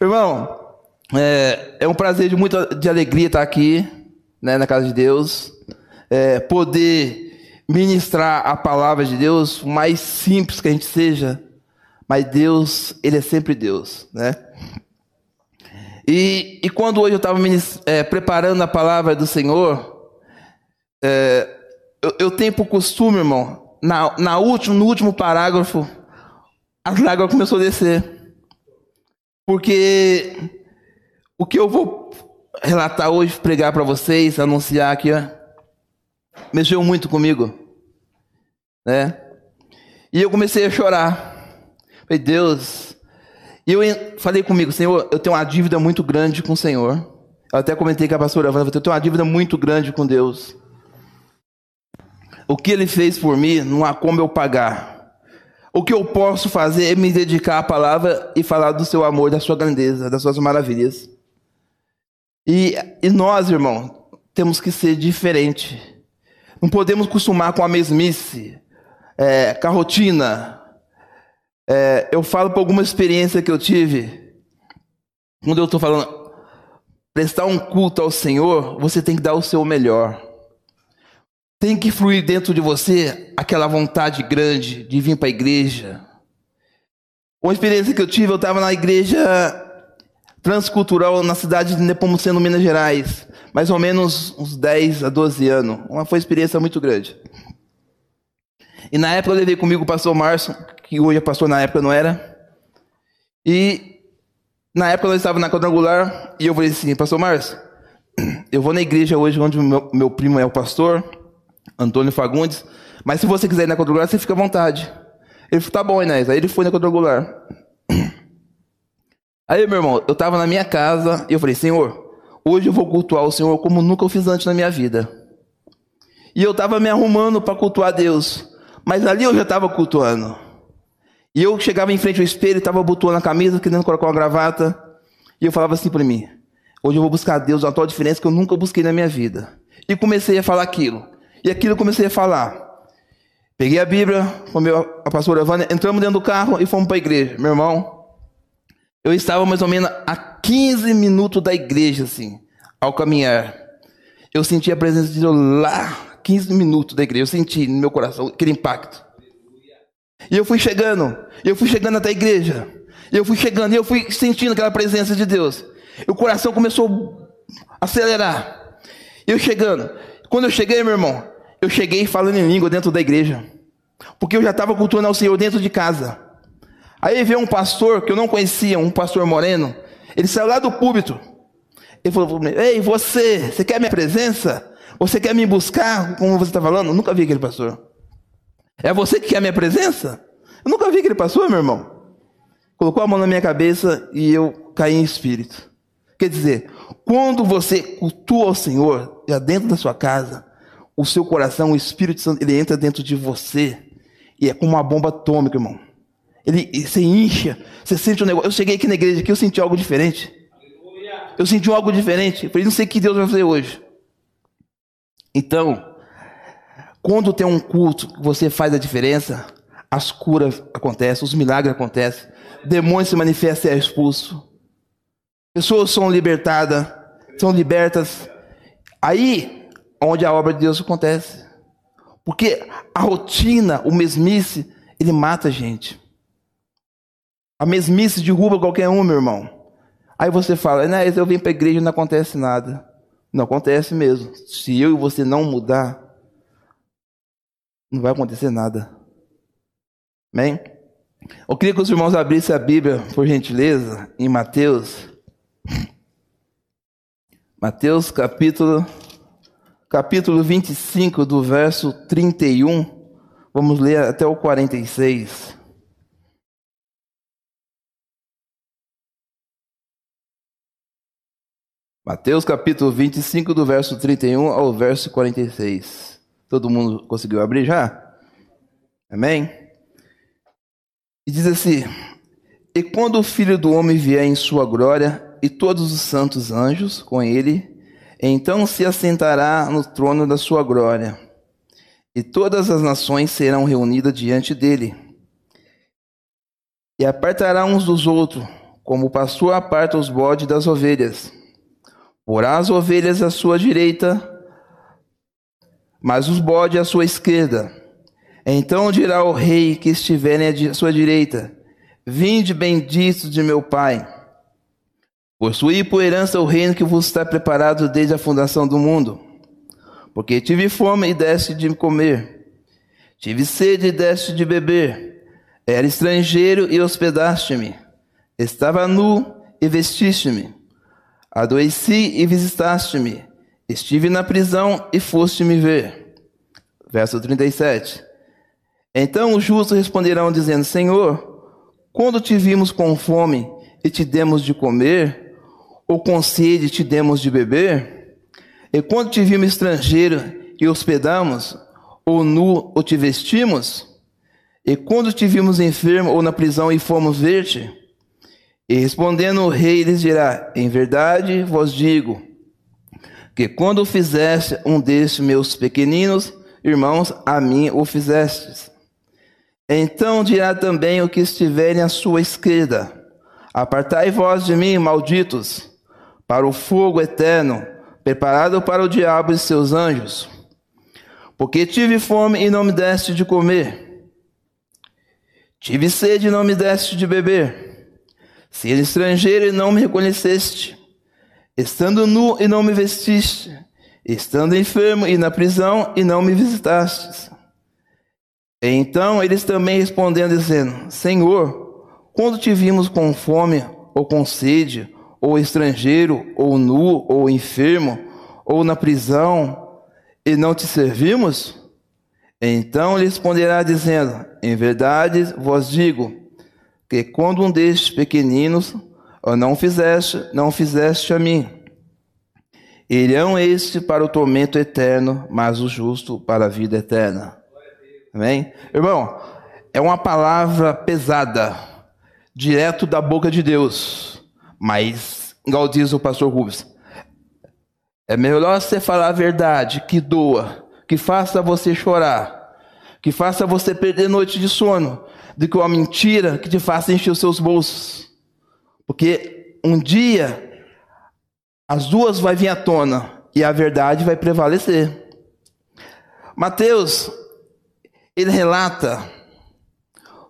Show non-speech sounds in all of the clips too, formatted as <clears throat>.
Irmão, é, é, um prazer de muita de alegria estar aqui, né, na casa de Deus, é, poder ministrar a palavra de Deus, o mais simples que a gente seja, mas Deus, Ele é sempre Deus, né? E, e quando hoje eu estava é, preparando a palavra do Senhor, é, eu, eu, tenho por costume, irmão, na, na último, no último parágrafo, as lágrimas começou a descer. Porque o que eu vou relatar hoje, pregar para vocês, anunciar aqui, ó, mexeu muito comigo, né? E eu comecei a chorar. Falei, Deus. E eu falei comigo, Senhor, eu tenho uma dívida muito grande com o Senhor. Eu até comentei com a pastora eu tenho uma dívida muito grande com Deus. O que Ele fez por mim, não há como eu pagar. O que eu posso fazer é me dedicar à palavra e falar do seu amor, da sua grandeza, das suas maravilhas. E, e nós, irmão, temos que ser diferente. Não podemos acostumar com a mesmice, é, com a rotina. É, eu falo por alguma experiência que eu tive. Quando eu estou falando, prestar um culto ao Senhor, você tem que dar o seu melhor. Tem que fluir dentro de você aquela vontade grande de vir para a igreja. Uma experiência que eu tive, eu estava na igreja transcultural na cidade de Nepomuceno, Minas Gerais. Mais ou menos uns 10 a 12 anos. Uma foi uma experiência muito grande. E na época eu levei comigo o pastor Márcio, que hoje é pastor, na época não era. E na época nós estávamos na quadrangular e eu falei assim, pastor Márcio, <clears throat> eu vou na igreja hoje onde meu, meu primo é o pastor, Antônio Fagundes, mas se você quiser ir na quadrangular, você fica à vontade. Ele falou, tá bom, Inés. Aí ele foi na quadrangular. <clears throat> Aí, meu irmão, eu estava na minha casa e eu falei, Senhor, hoje eu vou cultuar o Senhor como nunca eu fiz antes na minha vida. E eu estava me arrumando para cultuar Deus. Mas ali eu já estava cultuando. E eu chegava em frente ao espelho, estava abotoando a camisa, querendo colocar uma gravata. E eu falava assim para mim: hoje eu vou buscar Deus, uma tal diferença que eu nunca busquei na minha vida. E comecei a falar aquilo. E aquilo eu comecei a falar. Peguei a Bíblia com a pastora Vânia, entramos dentro do carro e fomos para a igreja. Meu irmão, eu estava mais ou menos a 15 minutos da igreja, assim, ao caminhar. Eu senti a presença de Deus lá, 15 minutos da igreja. Eu senti no meu coração aquele impacto. E eu fui chegando, eu fui chegando até a igreja. Eu fui chegando, e eu fui sentindo aquela presença de Deus. E o coração começou a acelerar. Eu chegando. Quando eu cheguei, meu irmão, eu cheguei falando em língua dentro da igreja. Porque eu já estava cultuando ao Senhor dentro de casa. Aí veio um pastor que eu não conhecia, um pastor moreno. Ele saiu lá do púlpito. Ele falou para mim: Ei, você, você quer minha presença? Você quer me buscar, como você está falando? Eu nunca vi aquele pastor. É você que quer minha presença? Eu nunca vi aquele pastor, meu irmão. Colocou a mão na minha cabeça e eu caí em espírito. Quer dizer, quando você cultua o Senhor, já dentro da sua casa, o seu coração, o Espírito Santo, ele entra dentro de você e é como uma bomba atômica, irmão. Ele, você incha, você sente um negócio. Eu cheguei aqui na igreja aqui, eu senti algo diferente. Eu senti algo diferente. Eu falei, não sei o que Deus vai fazer hoje. Então, quando tem um culto que você faz a diferença, as curas acontecem, os milagres acontecem, demônios se manifestam e é expulso. Pessoas são libertadas, são libertas. Aí, onde a obra de Deus acontece. Porque a rotina, o mesmice, ele mata a gente. A mesmice derruba qualquer um, meu irmão. Aí você fala, né, eu vim para a igreja e não acontece nada. Não acontece mesmo. Se eu e você não mudar, não vai acontecer nada. Amém? Eu queria que os irmãos abrissem a Bíblia, por gentileza, em Mateus. Mateus capítulo, capítulo 25, do verso 31. Vamos ler até o 46. Mateus capítulo 25, do verso 31 ao verso 46. Todo mundo conseguiu abrir já? Amém? E diz assim: E quando o filho do homem vier em sua glória, e todos os santos anjos com ele, então se assentará no trono da sua glória, e todas as nações serão reunidas diante dele. E apartará uns dos outros, como o pastor aparta os bodes das ovelhas. Porá as ovelhas à sua direita, mas os bodes à sua esquerda. Então dirá o rei que estiverem à sua direita: Vinde benditos de meu Pai. Possuí por herança o reino que vos está preparado desde a fundação do mundo. Porque tive fome e deste de comer, tive sede e deste de beber, era estrangeiro e hospedaste-me, estava nu e vestiste-me, adoeci e visitaste-me, estive na prisão e foste me ver. Verso 37. Então os justos responderão, dizendo: Senhor, quando te vimos com fome e te demos de comer, ou com sede te demos de beber? E quando te vimos estrangeiro e hospedamos, ou nu ou te vestimos? E quando te vimos enfermo ou na prisão e fomos ver-te? E respondendo o rei lhes dirá: Em verdade vos digo, que quando fizeste um destes meus pequeninos irmãos, a mim o fizestes. Então dirá também o que estiverem à sua esquerda: Apartai vós de mim, malditos, para o fogo eterno, preparado para o diabo e seus anjos. Porque tive fome e não me deste de comer, tive sede e não me deste de beber, sendo estrangeiro e não me reconheceste, estando nu e não me vestiste, estando enfermo e na prisão e não me visitastes. Então eles também responderam, dizendo: Senhor, quando te vimos com fome, ou com sede, ou estrangeiro, ou nu, ou enfermo, ou na prisão, e não te servimos? Então lhe responderá, dizendo: Em verdade vos digo, que quando um destes pequeninos não fizeste, não fizeste a mim. Irão este para o tormento eterno, mas o justo para a vida eterna. Amém? Irmão, é uma palavra pesada, direto da boca de Deus. Mas, igual diz o pastor Rubens, é melhor você falar a verdade que doa, que faça você chorar, que faça você perder noite de sono, do que uma mentira que te faça encher os seus bolsos. Porque um dia as duas vai vir à tona e a verdade vai prevalecer. Mateus ele relata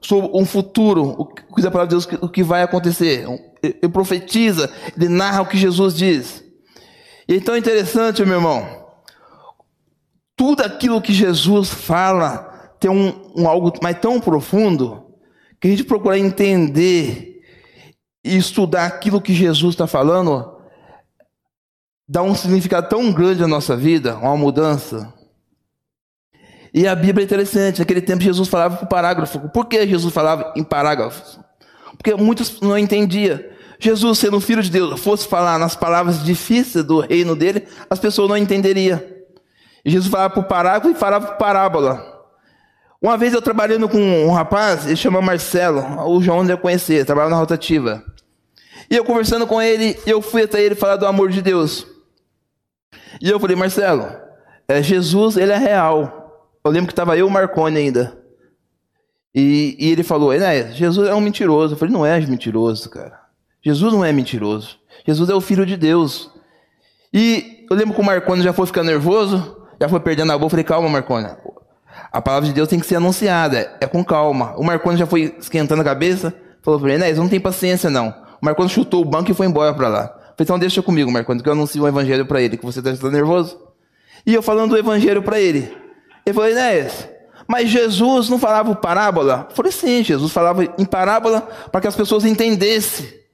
sobre um futuro, o que a palavra de Deus, o que vai acontecer. Ele profetiza, ele narra o que Jesus diz. E então é interessante, meu irmão, tudo aquilo que Jesus fala tem um, um algo mais tão profundo que a gente procurar entender e estudar aquilo que Jesus está falando dá um significado tão grande na nossa vida, uma mudança. E a Bíblia é interessante. Naquele tempo Jesus falava por parágrafo. Por que Jesus falava em parágrafos? Porque muitos não entendiam. Jesus, sendo filho de Deus, fosse falar nas palavras difíceis do reino dele, as pessoas não entenderiam. Jesus falava por parágrafo e falava por parábola. Uma vez eu trabalhando com um rapaz, ele chama Marcelo, o João deve conhecer, trabalhava na rotativa. E eu conversando com ele, eu fui até ele falar do amor de Deus. E eu falei, Marcelo, é, Jesus, ele é real. Eu lembro que estava eu e o Marconi ainda. E, e ele falou, Jesus é um mentiroso. Eu falei, não é mentiroso, cara. Jesus não é mentiroso. Jesus é o Filho de Deus. E eu lembro que o Marconi já foi ficando nervoso, já foi perdendo a boca. Falei, calma, Marconi. A palavra de Deus tem que ser anunciada, é com calma. O Marconi já foi esquentando a cabeça, falou para ele, Enéas, não tem paciência não. O Marconi chutou o banco e foi embora para lá. Falei, então deixa comigo, Marconi, que eu anuncio o evangelho para ele, que você está nervoso. E eu falando do evangelho para ele. Ele falou, Enéas, mas Jesus não falava parábola? Eu falei, sim, Jesus falava em parábola para que as pessoas entendessem.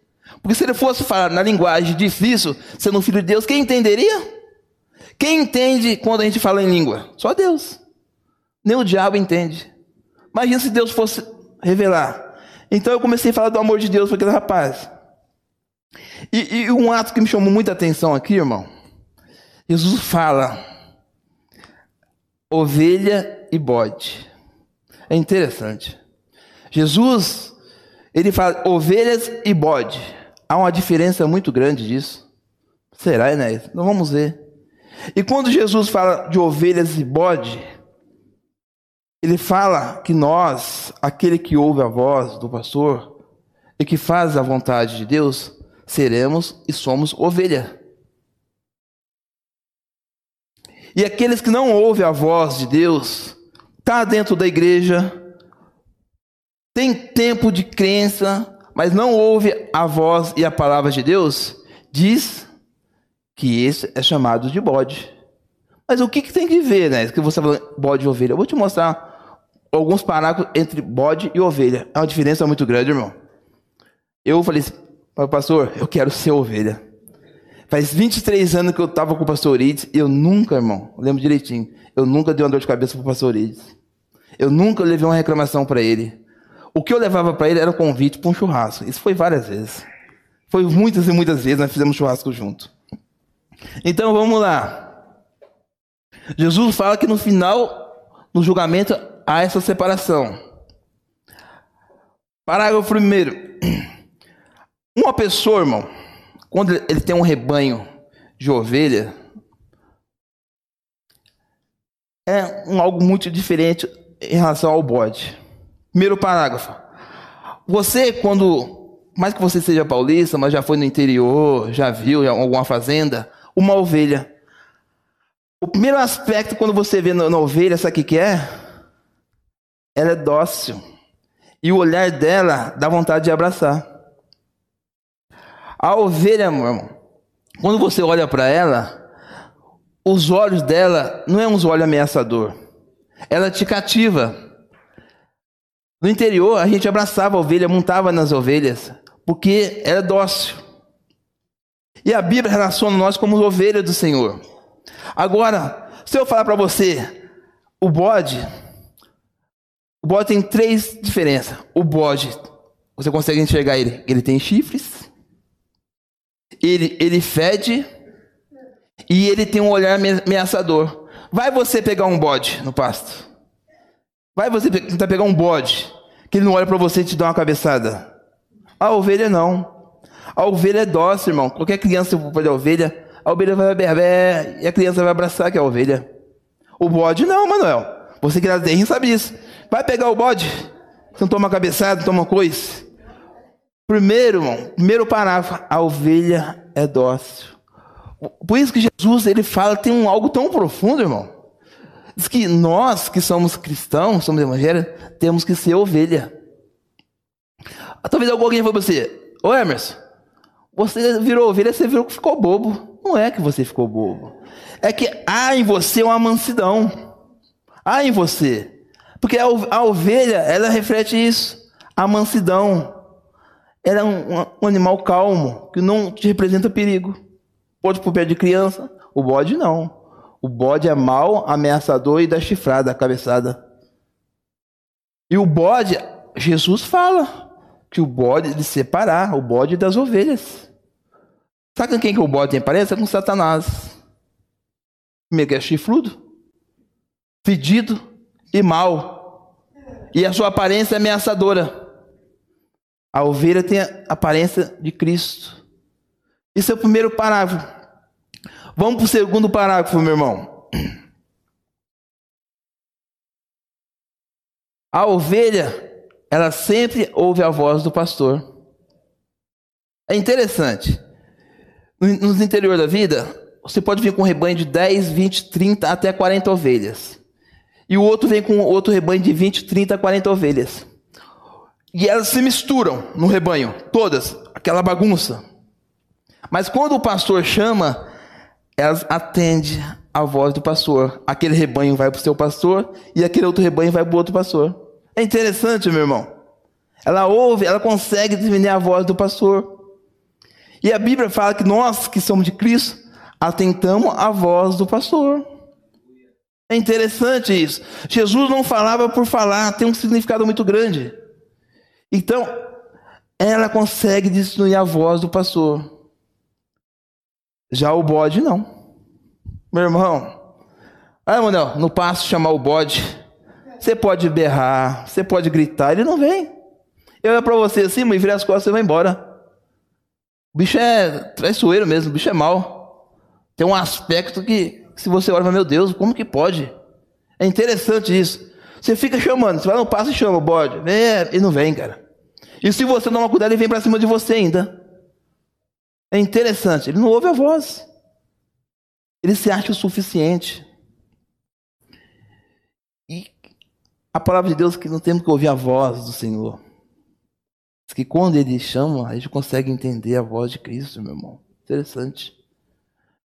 Porque se ele fosse falar na linguagem difícil, sendo filho de Deus, quem entenderia? Quem entende quando a gente fala em língua? Só Deus. Nem o diabo entende. Imagina se Deus fosse revelar. Então eu comecei a falar do amor de Deus para aquele rapaz. E, e um ato que me chamou muita atenção aqui, irmão. Jesus fala ovelha e bode. É interessante. Jesus, ele fala ovelhas e bode. Há uma diferença muito grande disso. Será, Enéas? Não vamos ver. E quando Jesus fala de ovelhas e bode, ele fala que nós, aquele que ouve a voz do pastor, e que faz a vontade de Deus, seremos e somos ovelha. E aqueles que não ouvem a voz de Deus, tá dentro da igreja, tem tempo de crença, mas não ouve a voz e a palavra de Deus, diz que esse é chamado de bode. Mas o que, que tem que ver, né? Que você falou bode e ovelha. Eu vou te mostrar alguns parágrafos entre bode e ovelha. É uma diferença muito grande, irmão. Eu falei assim, pastor, eu quero ser ovelha. Faz 23 anos que eu estava com o pastor Ides e eu nunca, irmão, lembro direitinho, eu nunca dei uma dor de cabeça para o pastor Ides. Eu nunca levei uma reclamação para ele. O que eu levava para ele era um convite para um churrasco. Isso foi várias vezes. Foi muitas e muitas vezes nós fizemos churrasco junto. Então vamos lá. Jesus fala que no final, no julgamento, há essa separação. Parágrafo primeiro. Uma pessoa, irmão, quando ele tem um rebanho de ovelha, é um, algo muito diferente em relação ao bode. Primeiro parágrafo. Você, quando, mais que você seja paulista, mas já foi no interior, já viu alguma fazenda, uma ovelha. O primeiro aspecto, quando você vê na, ovelha, sabe o que, que é? Ela é dócil. E o olhar dela dá vontade de abraçar. A ovelha, meu irmão, quando você olha para ela, os olhos dela não é um olho ameaçador. Ela te cativa. No interior, a gente abraçava a ovelha, montava nas ovelhas, porque ela é dócil. E a Bíblia relaciona nós como ovelhas do Senhor. Agora, se eu falar para você, o bode, o bode tem três diferenças. O bode, você consegue enxergar ele, ele tem chifres, ele, ele fede e ele tem um olhar ameaçador. Vai você pegar um bode no pasto. Vai você tentar pegar um bode, que ele não olha para você e te dá uma cabeçada. A ovelha não. A ovelha é dócil, irmão. Qualquer criança for a ovelha, a ovelha vai berber e a criança vai abraçar que é a ovelha. O bode não, Manuel. Você que nasce terrinho sabe isso. Vai pegar o bode, você não toma cabeçada, toma coisa. Primeiro, irmão, primeiro parágrafo, a ovelha é dócil. Por isso que Jesus ele fala, tem um algo tão profundo, irmão. Diz que nós que somos cristãos, somos evangélicos, temos que ser ovelha. Talvez alguém falou para você, ô Emerson, você virou ovelha, você virou que ficou bobo. Não é que você ficou bobo. É que há em você uma mansidão. Há em você. Porque a ovelha, ela reflete isso. A mansidão. Ela é um, um animal calmo, que não te representa perigo. Pode por pé de criança. O bode não. O bode é mau, ameaçador e dá chifrada, cabeçada. E o bode, Jesus fala que o bode de separar o bode das ovelhas. Sabe com quem que o bode tem parece? É com Satanás. Primeiro que é chifrudo, fedido e mau. E a sua aparência é ameaçadora. A ovelha tem a aparência de Cristo. Esse é o primeiro parágrafo. Vamos para o segundo parágrafo, meu irmão. A ovelha ela sempre ouve a voz do pastor. É interessante. Nos interior da vida, você pode vir com um rebanho de 10, 20, 30 até 40 ovelhas. E o outro vem com outro rebanho de 20, 30, 40 ovelhas. E elas se misturam no rebanho, todas, aquela bagunça. Mas quando o pastor chama, elas atendem a voz do pastor. Aquele rebanho vai para o seu pastor e aquele outro rebanho vai para o outro pastor. É interessante, meu irmão. Ela ouve, ela consegue definir a voz do pastor. E a Bíblia fala que nós que somos de Cristo atentamos a voz do pastor. É interessante isso. Jesus não falava por falar, tem um significado muito grande. Então, ela consegue distinguir a voz do pastor. Já o bode não. Meu irmão, ah, Manuel, no passo chamar o bode, você pode berrar, você pode gritar, ele não vem. Eu olho pra você assim, mas vira as costas e vai embora. O bicho é traiçoeiro mesmo, o bicho é mau. Tem um aspecto que, se você olha, meu Deus, como que pode? É interessante isso. Você fica chamando, você vai no passo e chama o bode. É, e não vem, cara. E se você não tomar cuidado, ele vem para cima de você ainda. É interessante, ele não ouve a voz. Ele se acha o suficiente. E a palavra de Deus é que não temos que ouvir a voz do Senhor. Diz que quando ele chama, a gente consegue entender a voz de Cristo, meu irmão. Interessante.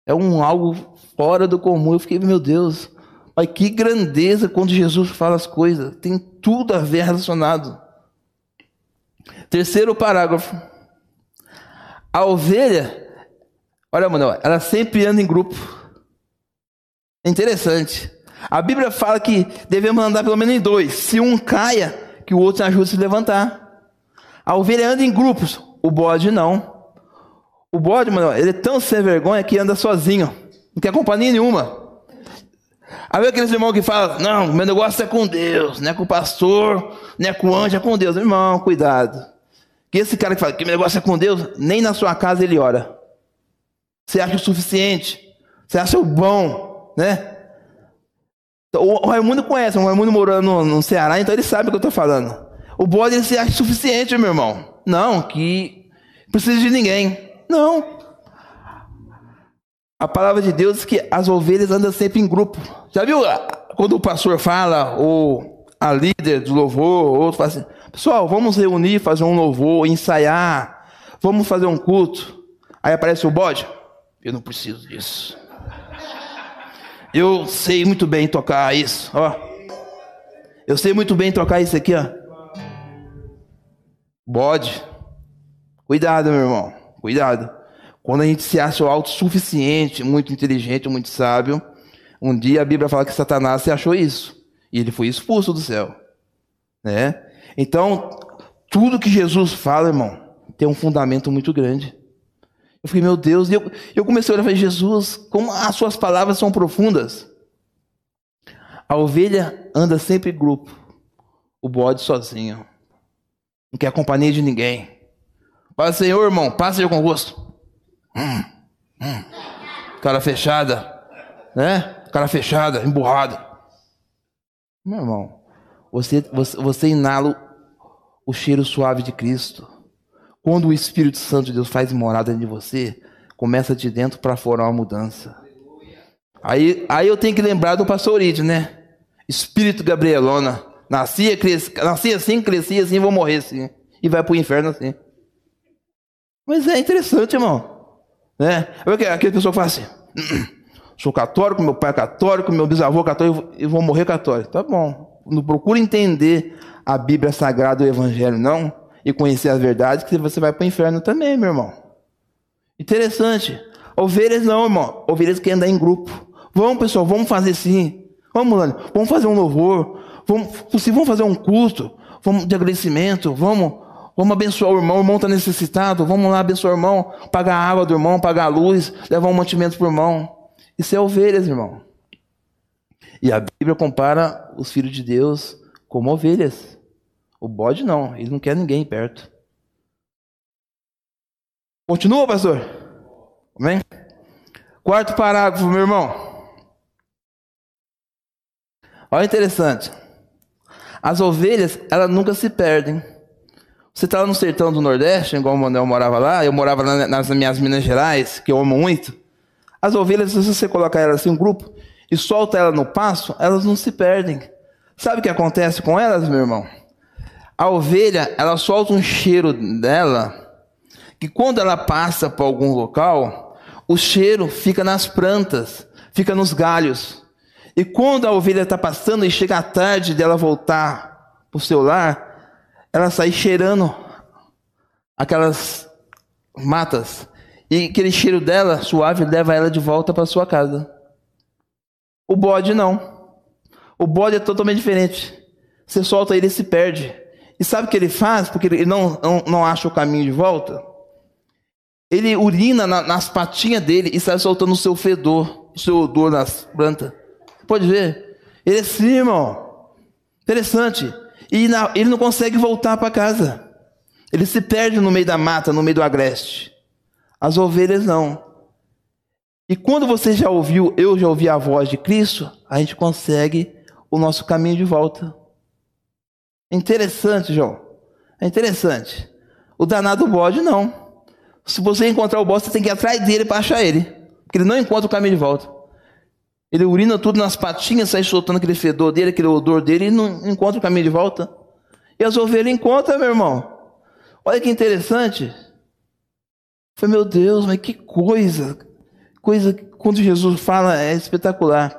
É um algo fora do comum. Eu fiquei, meu Deus, Olha que grandeza quando Jesus fala as coisas. Tem tudo a ver relacionado. Terceiro parágrafo. A ovelha, olha, mano, ela sempre anda em grupo. É interessante. A Bíblia fala que devemos andar pelo menos em dois. Se um caia, que o outro ajude a se levantar. A ovelha anda em grupos, o bode não. O bode, mano, ele é tão sem vergonha que anda sozinho. Não tem companhia nenhuma. Aí aqueles irmãos que falam, não, meu negócio é com Deus, não é com o pastor, não é com o anjo, é com Deus. Irmão, cuidado. Esse cara que fala que meu negócio é com Deus, nem na sua casa ele ora. Você acha o suficiente? Você acha o bom, né? O Raimundo conhece, o Raimundo morando no, Ceará, então ele sabe o que eu estou falando. O bode ele se acha suficiente, meu irmão. Não, que precisa de ninguém. Não. A palavra de Deus diz que as ovelhas andam sempre em grupo. Já viu quando o pastor fala, ou a líder do louvor, ou outro fala assim, pessoal, vamos reunir, fazer um louvor, ensaiar, vamos fazer um culto. Aí aparece o bode. Eu não preciso disso. Eu sei muito bem tocar isso, ó. Eu sei muito bem tocar isso aqui, ó. Bode. Cuidado, meu irmão. Cuidado. Quando a gente se acha autossuficiente, muito inteligente, muito sábio, um dia a Bíblia fala que Satanás se achou isso. E ele foi expulso do céu. Né? Então, tudo que Jesus fala, irmão, tem um fundamento muito grande. Eu falei, meu Deus, e eu, eu comecei a olhar e falei, Jesus, como as suas palavras são profundas. A ovelha anda sempre em grupo, o bode sozinho. Não quer companhia de ninguém. Fala, Senhor, irmão, passa com gosto. Hum, hum. Cara fechada, né? Cara fechada, emburrada. Meu irmão, você, você, você inala o cheiro suave de Cristo. Quando o Espírito Santo de Deus faz morada em você, começa de dentro para fora uma mudança. Aí, aí eu tenho que lembrar do pastor Urides, né? Espírito Gabrielona. Nascia, cresci, nasci assim, cresci assim, vou morrer assim. E vai para o inferno assim. Mas é interessante, irmão. Né? Aquele pessoa fala assim: <clears throat> sou católico, meu pai é católico, meu bisavô é católico, e vou morrer católico. Tá bom. Não procura entender a Bíblia Sagrada o Evangelho, não, e conhecer as verdades, que você vai para o inferno também, meu irmão. Interessante. Ovelhas não, irmão. Ovelhas querem andar em grupo. Vamos, pessoal, vamos fazer sim. Vamos, Lani, vamos fazer um louvor. Vamos, se vamos fazer um culto, vamos de agradecimento, vamos Vamos abençoar o irmão, o irmão está necessitado. Vamos lá abençoar o irmão, pagar a água do irmão, pagar a luz, levar um mantimento para o irmão. Isso é ovelhas, irmão. E a Bíblia compara os filhos de Deus como ovelhas. O bode não, ele não quer ninguém perto. Continua, pastor? Amém? Quarto parágrafo, meu irmão. Olha interessante. As ovelhas, elas nunca se perdem. Você está lá no sertão do Nordeste, igual o Manuel morava lá, eu morava nas minhas Minas Gerais, que eu amo muito. As ovelhas, se você colocar elas em um grupo e solta elas no pasto, elas não se perdem. Sabe o que acontece com elas, meu irmão? A ovelha, ela solta um cheiro dela, que quando ela passa por algum local, o cheiro fica nas plantas, fica nos galhos. E quando a ovelha está passando e chega a tarde dela voltar para o seu lar, ela sai cheirando aquelas matas. E aquele cheiro dela, suave, leva ela de volta para sua casa. O bode não. O bode é totalmente diferente. Você solta ele e se perde. E sabe o que ele faz? Porque ele não, não, não acha o caminho de volta. Ele urina na, nas patinhas dele e sai soltando o seu fedor, o seu odor nas plantas. Pode ver? Ele é assim, irmão. Interessante. E na, ele não consegue voltar para casa. Ele se perde no meio da mata, no meio do agreste. As ovelhas não. E quando você já ouviu, eu já ouvi a voz de Cristo, a gente consegue o nosso caminho de volta. Interessante, João. É interessante. O danado bode, não. Se você encontrar o bode, você tem que ir atrás dele para achar ele. Porque ele não encontra o caminho de volta. Ele urina tudo nas patinhas, sai soltando aquele fedor dele, aquele odor dele, e não encontra o caminho de volta. E as ovelhas encontram, meu irmão. Olha que interessante. Foi meu Deus, mas que coisa. Coisa que quando Jesus fala é espetacular.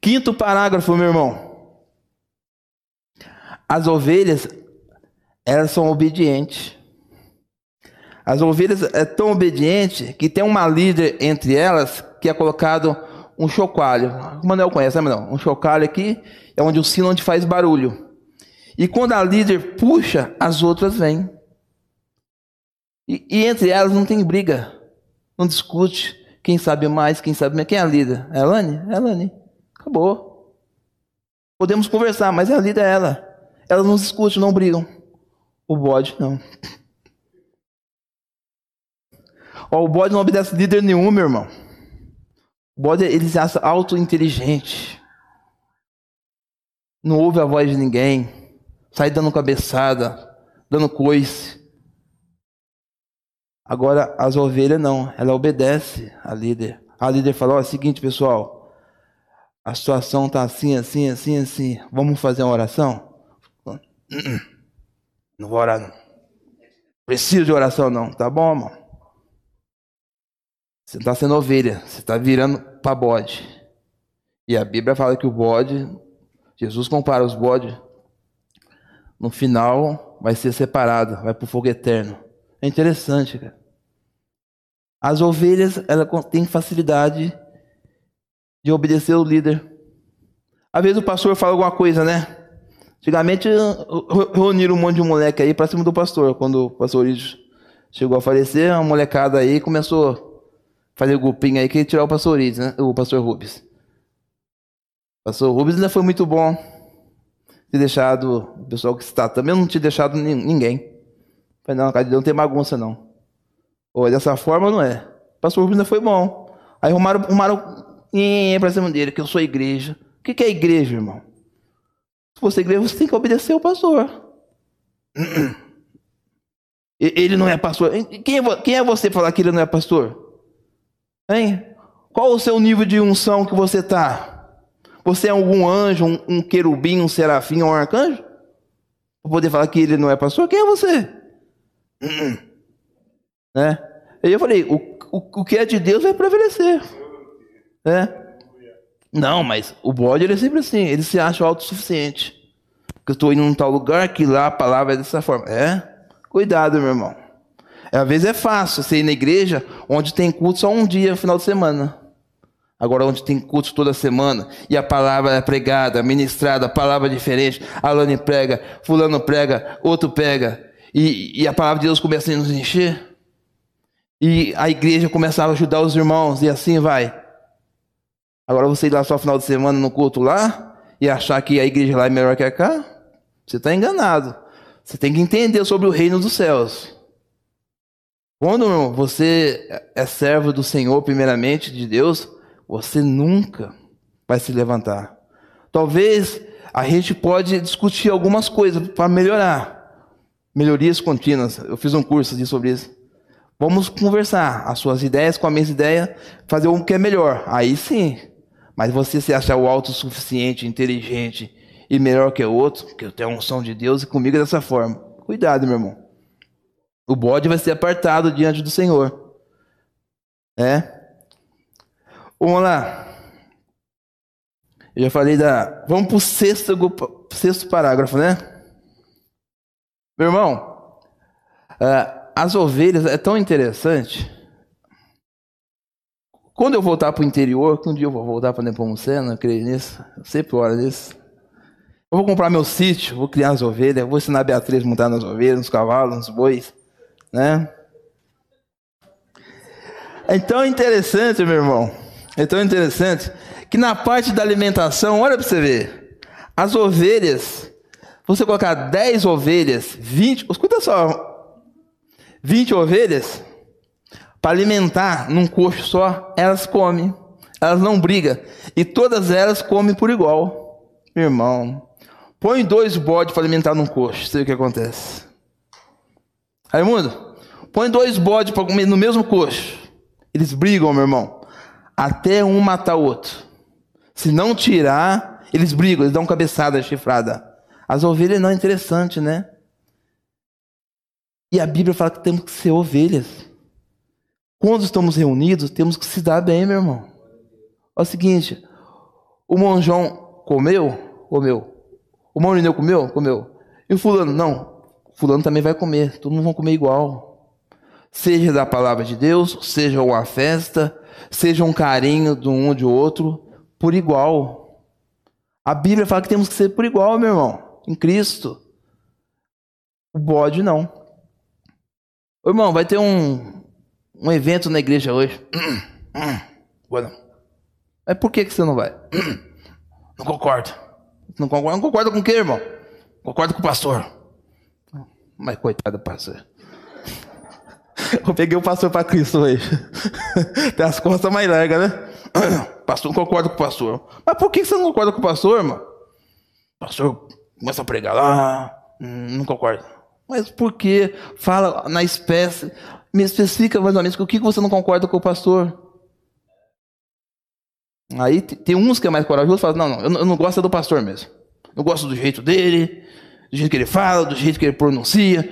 Quinto parágrafo, meu irmão. As ovelhas, elas são obedientes. As ovelhas é tão obediente que tem uma líder entre elas que é colocado um chocalho. O Manuel conhece, né, Manuel? Um chocalho aqui é onde o sino onde faz barulho. E quando a líder puxa, as outras vêm. E, e, entre elas não tem briga, não discute. Quem sabe mais, quem sabe mais. Quem é a líder? É a Elane? É a Elane. Acabou. Podemos conversar, mas a líder é ela. Elas não discutem, não brigam. O bode não. Ó, o bode não obedece líder nenhum, meu irmão. O bode, ele se acha auto-inteligente. Não ouve a voz de ninguém. Sai dando cabeçada, dando coice. Agora, as ovelhas não. Ela obedece a líder. A líder fala, ó, é o seguinte, pessoal. A situação tá assim, assim, assim, assim. Vamos fazer uma oração? Não vou orar, não. Preciso de oração, não. Tá bom, irmão? Você está sendo ovelha, você está virando para bode. E a Bíblia fala que o bode, Jesus compara os bodes, no final vai ser separado, vai para o fogo eterno. É interessante, cara. As ovelhas, ela têm facilidade de obedecer o líder. Às vezes o pastor fala alguma coisa, né? Antigamente reuniram um monte de moleque aí para cima do pastor. Quando o pastor chegou a falecer, uma molecada aí começou fazer o grupinho aí que tirar o pastor Ides, né? O pastor Rubens. O pastor Rubens ainda foi muito bom. Ter deixado o pessoal que está também não tinha deixado ninguém. Falei, não, cara, não tem bagunça não. Ou dessa forma não é. O pastor Rubens ainda foi bom. Aí arrumaram, arrumaram pra cima dele, que eu sou igreja. O que é igreja, irmão? Se você igreja, você tem que obedecer ao pastor. Ele não é pastor. Quem é, quem é você falar que ele não é pastor? Hein? Qual o seu nível de unção que você está? Você é algum anjo, um, um querubim, um serafim, um arcanjo? Para poder falar que ele não é pastor? Quem é você? Né? Eu falei, o, o, o que é de Deus vai prevalecer. Né? Não, mas o bode ele é sempre assim, ele se acha autossuficiente. Que eu estou indo num tal lugar que lá a palavra é dessa forma. É? Cuidado, meu irmão. Às vezes é fácil você ir na igreja onde tem culto só um dia no final de semana. Agora, onde tem culto toda semana e a palavra é pregada, ministrada, palavra é diferente, Alane prega, Fulano prega, outro prega, e, e a palavra de Deus começa a nos encher, e a igreja começava a ajudar os irmãos, e assim vai. Agora, você ir lá só final de semana no culto lá e achar que a igreja lá é melhor que a cá, você está enganado. Você tem que entender sobre o reino dos céus. Quando você é servo do Senhor, primeiramente, de Deus, você nunca vai se levantar. Talvez a gente pode discutir algumas coisas para melhorar. Melhorias contínuas. Eu fiz um curso sobre isso. Vamos conversar as suas ideias com a minha ideia, fazer o que é melhor. Aí sim. Mas você se achar o autossuficiente, inteligente e melhor que o outro, que eu tenho a unção de Deus e comigo é dessa forma. Cuidado, meu irmão. O bode vai ser apartado diante do Senhor. É? Vamos lá. Eu já falei da. Vamos para o sexto, sexto parágrafo, né? Meu irmão, uh, as ovelhas é tão interessante. Quando eu voltar para o interior, que um dia eu vou voltar para Nepomuceno, eu creio nisso, eu sempre oro nisso. Eu vou comprar meu sítio, vou criar as ovelhas, vou ensinar a Beatriz a montar nas ovelhas, nos cavalos, nos bois né? É tão interessante, meu irmão. É tão interessante que na parte da alimentação, olha para você ver. As ovelhas, você colocar 10 ovelhas, 20, escuta só. 20 ovelhas para alimentar num coxo só, elas comem. Elas não brigam e todas elas comem por igual. Meu irmão, põe dois bodes para alimentar num coxo, sei o que acontece. Raimundo, põe dois bodes para comer no mesmo coxo. Eles brigam, meu irmão, até um matar o outro. Se não tirar, eles brigam, eles dão cabeçada chifrada. As ovelhas não é interessante, né? E a Bíblia fala que temos que ser ovelhas. Quando estamos reunidos, temos que se dar bem, meu irmão. Olha o seguinte: o monjão comeu? Comeu. O Maurineu comeu? Comeu. E o fulano? Não. O fulano também vai comer. Todos vão comer igual. Seja da palavra de Deus, seja uma festa, seja um carinho de um de outro, por igual. A Bíblia fala que temos que ser por igual, meu irmão, em Cristo. O bode não. Ô, irmão, vai ter um, um evento na igreja hoje. Bueno. Mas por que, que você não vai? Não concordo. Não concorda, não concorda com o quê, irmão? Concordo com o pastor. Mas coitado do pastor. Eu peguei o pastor para Cristo hoje. Tem as costas mais largas, né? Pastor, não concordo com o pastor. Mas por que você não concorda com o pastor, irmão? O pastor começa a pregar lá. Hum, não concordo. Mas por que? Fala na espécie, me especifica mais ou menos o que você não concorda com o pastor. Aí tem uns que é mais corajoso, fala, não, não, eu não gosto do pastor mesmo. Eu gosto do jeito dele, do jeito que ele fala, do jeito que ele pronuncia.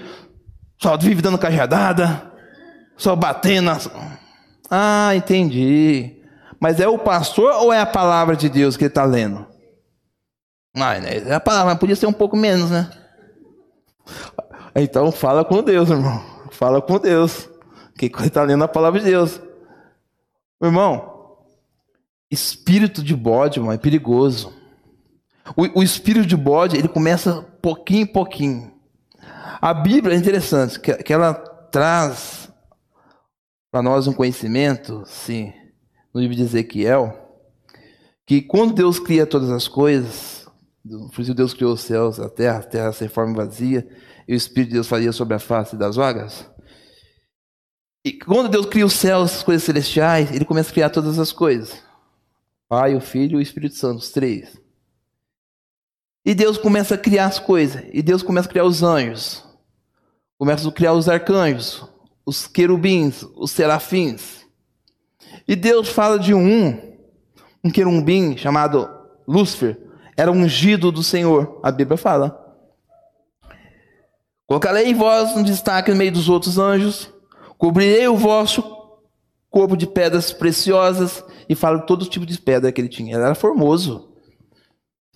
Só vive dando cajadada, só batendo. Ah, entendi. Mas é o pastor ou é a palavra de Deus que ele está lendo? Ah, é a palavra, mas podia ser um pouco menos, né? Então fala com Deus, irmão. Fala com Deus. Que está lendo a palavra de Deus. Irmão, espírito de bode, irmão, é perigoso. O, o espírito de bode, ele começa pouquinho em pouquinho. A Bíblia é interessante, que, que ela traz para nós um conhecimento, sim, no livro de Ezequiel, que quando Deus cria todas as coisas, isso Deus criou os céus, a terra, a terra sem forma vazia, e o Espírito de Deus faria sobre a face das vagas. E quando Deus cria os céus, as coisas celestiais, ele começa a criar todas as coisas. Pai, o Filho e o Espírito Santo, os três. E Deus começa a criar as coisas. E Deus começa a criar os anjos. Começa a criar os arcanjos, os querubins, os serafins. E Deus fala de um, um querubim chamado Lúcifer, era ungido do Senhor. A Bíblia fala. Colocarei vós um destaque no meio dos outros anjos, cobrirei o vosso corpo de pedras preciosas, e fala todo tipo de pedra que ele tinha. Ele era formoso.